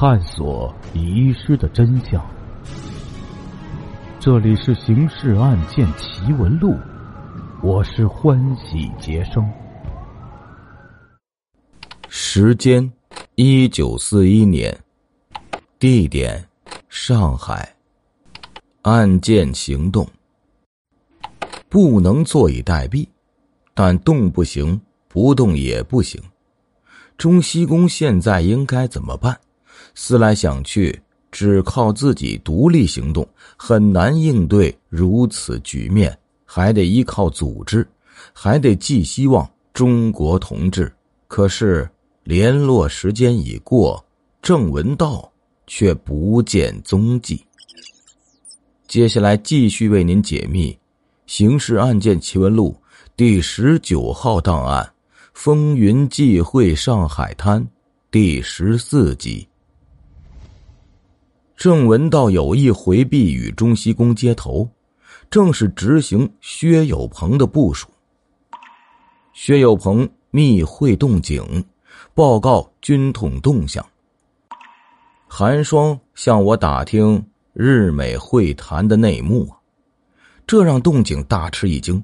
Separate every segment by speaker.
Speaker 1: 探索遗失的真相。这里是《刑事案件奇闻录》，我是欢喜杰生。
Speaker 2: 时间：一九四一年，地点：上海。案件行动：不能坐以待毙，但动不行，不动也不行。中西宫现在应该怎么办？思来想去，只靠自己独立行动很难应对如此局面，还得依靠组织，还得寄希望中国同志。可是联络时间已过，郑文道却不见踪迹。接下来继续为您解密《刑事案件奇闻录》第十九号档案《风云际会上海滩》第十四集。郑文道有意回避与中西宫接头，正是执行薛有朋的部署。薛有朋密会动静，报告军统动向。寒霜向我打听。日美会谈的内幕啊，这让动静大吃一惊。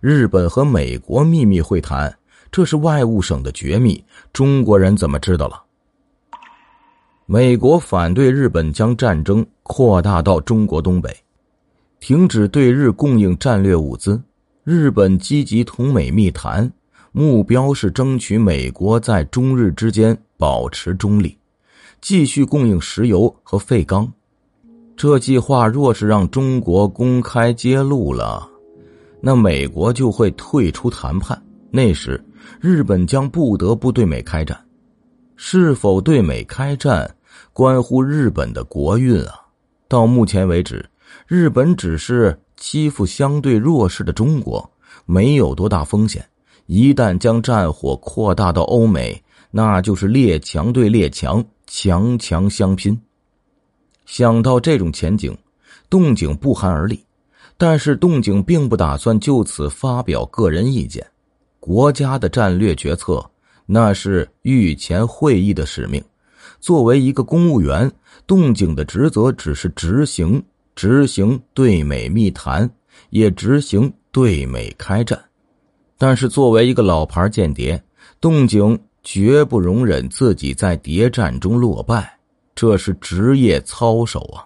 Speaker 2: 日本和美国秘密会谈，这是外务省的绝密，中国人怎么知道了？美国反对日本将战争扩大到中国东北，停止对日供应战略物资。日本积极同美密谈，目标是争取美国在中日之间保持中立，继续供应石油和废钢。这计划若是让中国公开揭露了，那美国就会退出谈判。那时，日本将不得不对美开战。是否对美开战，关乎日本的国运啊！到目前为止，日本只是欺负相对弱势的中国，没有多大风险。一旦将战火扩大到欧美，那就是列强对列强，强强相拼。想到这种前景，动静不寒而栗。但是动静并不打算就此发表个人意见。国家的战略决策，那是御前会议的使命。作为一个公务员，动静的职责只是执行，执行对美密谈，也执行对美开战。但是作为一个老牌间谍，动静绝不容忍自己在谍战中落败。这是职业操守啊！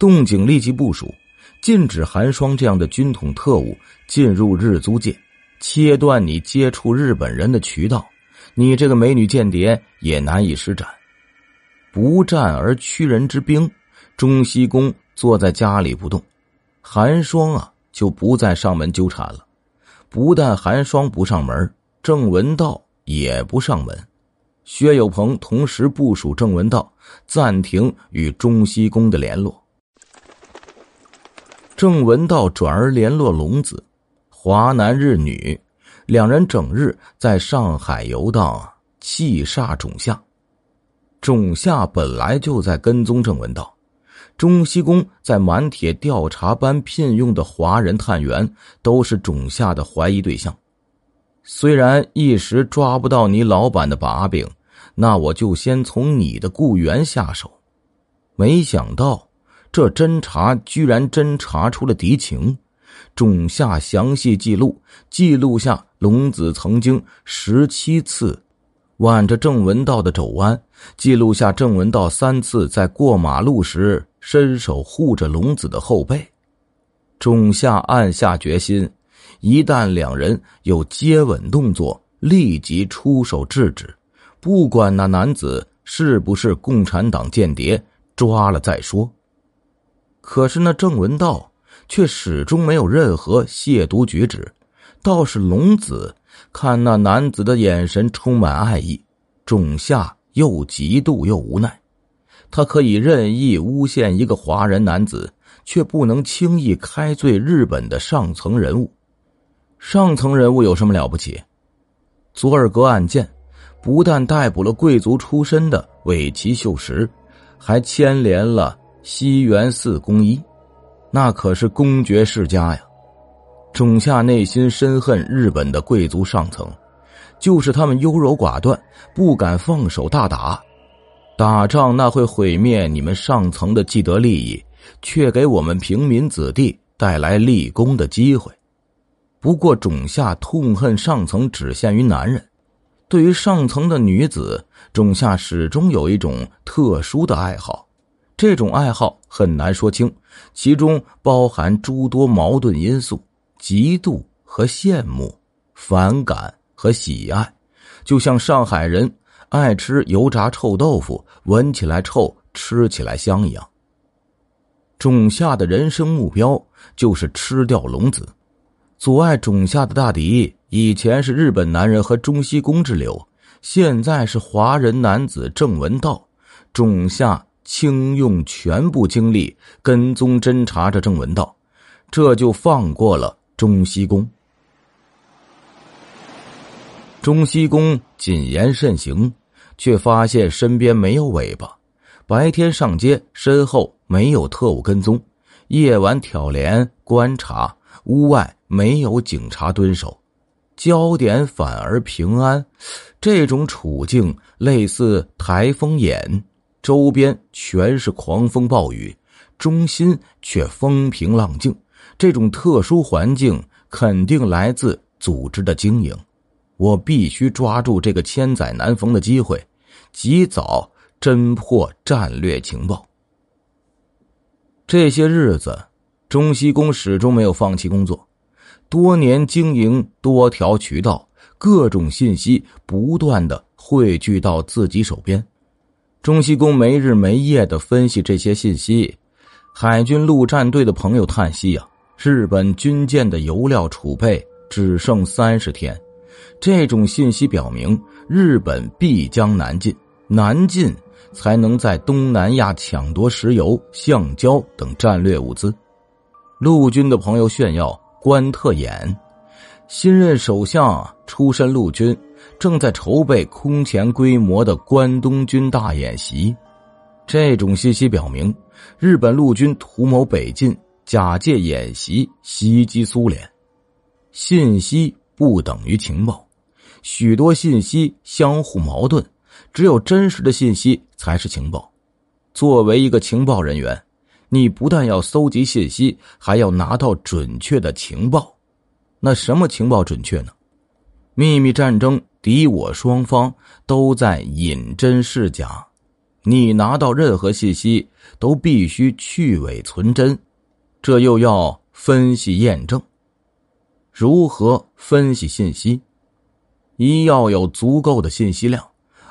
Speaker 2: 动静立即部署，禁止寒霜这样的军统特务进入日租界，切断你接触日本人的渠道，你这个美女间谍也难以施展。不战而屈人之兵，中西宫坐在家里不动，寒霜啊就不再上门纠缠了。不但寒霜不上门，郑文道也不上门。薛有朋同时部署郑文道，暂停与中西宫的联络。郑文道转而联络龙子，华南日女，两人整日在上海游荡，气煞种下。种下本来就在跟踪郑文道，中西宫在满铁调查班聘用的华人探员都是种下的怀疑对象。虽然一时抓不到你老板的把柄。那我就先从你的雇员下手，没想到这侦查居然侦查出了敌情。仲夏详细记录，记录下龙子曾经十七次挽着郑文道的肘弯，记录下郑文道三次在过马路时伸手护着龙子的后背。仲夏暗下决心，一旦两人有接吻动作，立即出手制止。不管那男子是不是共产党间谍，抓了再说。可是那郑文道却始终没有任何亵渎举止，倒是龙子看那男子的眼神充满爱意，仲夏又嫉妒又无奈。他可以任意诬陷一个华人男子，却不能轻易开罪日本的上层人物。上层人物有什么了不起？佐尔格案件。不但逮捕了贵族出身的尾崎秀实，还牵连了西园寺公一，那可是公爵世家呀。仲夏内心深恨日本的贵族上层，就是他们优柔寡断，不敢放手大打。打仗那会毁灭你们上层的既得利益，却给我们平民子弟带来立功的机会。不过，种下痛恨上层只限于男人，对于上层的女子，种下始终有一种特殊的爱好。这种爱好很难说清，其中包含诸多矛盾因素：嫉妒和羡慕，反感和喜爱。就像上海人爱吃油炸臭豆腐，闻起来臭，吃起来香一样。种下的人生目标就是吃掉龙子。阻碍种下的大敌，以前是日本男人和中西公之流，现在是华人男子郑文道。种下。倾用全部精力跟踪侦查着郑文道，这就放过了中西宫。中西宫谨言慎行，却发现身边没有尾巴。白天上街，身后没有特务跟踪；夜晚挑帘观察，屋外没有警察蹲守，焦点反而平安。这种处境类似台风眼。周边全是狂风暴雨，中心却风平浪静。这种特殊环境肯定来自组织的经营。我必须抓住这个千载难逢的机会，及早侦破战略情报。这些日子，中西宫始终没有放弃工作，多年经营多条渠道，各种信息不断的汇聚到自己手边。中西宫没日没夜的分析这些信息，海军陆战队的朋友叹息呀：日本军舰的油料储备只剩三十天。这种信息表明，日本必将南进，南进才能在东南亚抢夺石油、橡胶等战略物资。陆军的朋友炫耀：关特演，新任首相出身陆军。正在筹备空前规模的关东军大演习，这种信息表明，日本陆军图谋北进，假借演习袭击苏联。信息不等于情报，许多信息相互矛盾，只有真实的信息才是情报。作为一个情报人员，你不但要搜集信息，还要拿到准确的情报。那什么情报准确呢？秘密战争。敌我双方都在引真示假，你拿到任何信息都必须去伪存真，这又要分析验证。如何分析信息？一要有足够的信息量，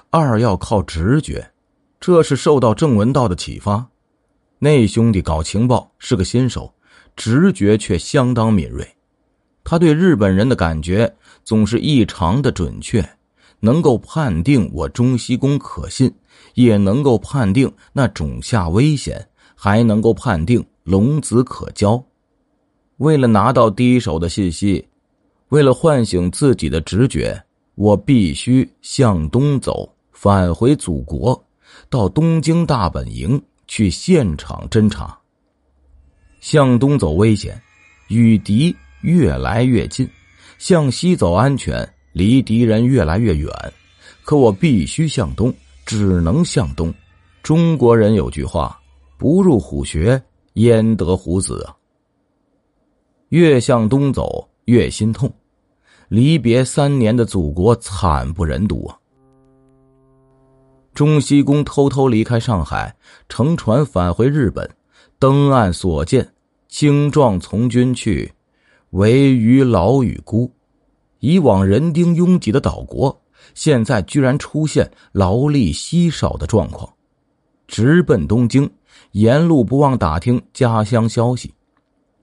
Speaker 2: 二要靠直觉。这是受到郑文道的启发。那兄弟搞情报是个新手，直觉却相当敏锐。他对日本人的感觉总是异常的准确，能够判定我中西宫可信，也能够判定那种下危险，还能够判定龙子可交。为了拿到第一手的信息，为了唤醒自己的直觉，我必须向东走，返回祖国，到东京大本营去现场侦查。向东走危险，与敌。越来越近，向西走安全，离敌人越来越远。可我必须向东，只能向东。中国人有句话：“不入虎穴，焉得虎子！”越向东走，越心痛。离别三年的祖国，惨不忍睹啊！中西宫偷偷离开上海，乘船返回日本，登岸所见，精壮从军去。唯余老与孤，以往人丁拥挤的岛国，现在居然出现劳力稀少的状况。直奔东京，沿路不忘打听家乡消息。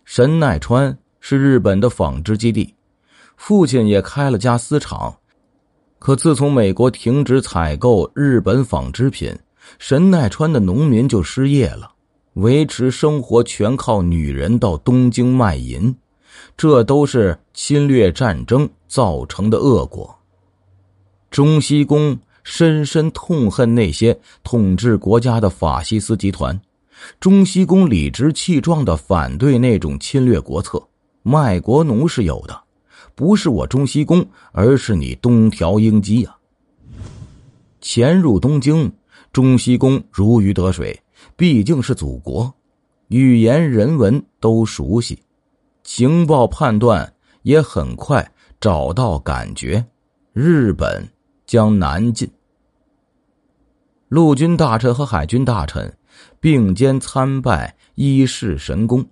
Speaker 2: 神奈川是日本的纺织基地，父亲也开了家丝厂。可自从美国停止采购日本纺织品，神奈川的农民就失业了，维持生活全靠女人到东京卖淫。这都是侵略战争造成的恶果。中西宫深深痛恨那些统治国家的法西斯集团，中西宫理直气壮的反对那种侵略国策。卖国奴是有的，不是我中西宫，而是你东条英机呀。潜入东京，中西宫如鱼得水，毕竟是祖国，语言人文都熟悉，情报判断也很快找到感觉，日本将南进。陆军大臣和海军大臣并肩参拜一世神功，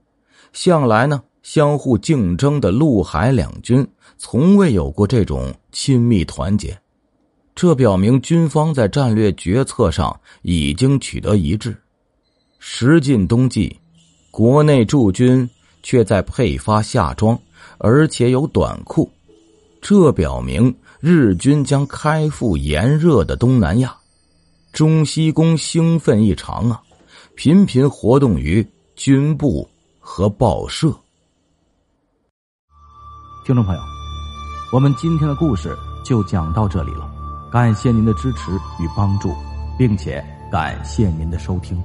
Speaker 2: 向来呢相互竞争的陆海两军从未有过这种亲密团结，这表明军方在战略决策上已经取得一致。时近冬季，国内驻军却在配发夏装，而且有短裤，这表明日军将开赴炎热的东南亚。中西宫兴奋异常啊，频频活动于军部和报社。
Speaker 1: 听众朋友，我们今天的故事就讲到这里了，感谢您的支持与帮助，并且感谢您的收听。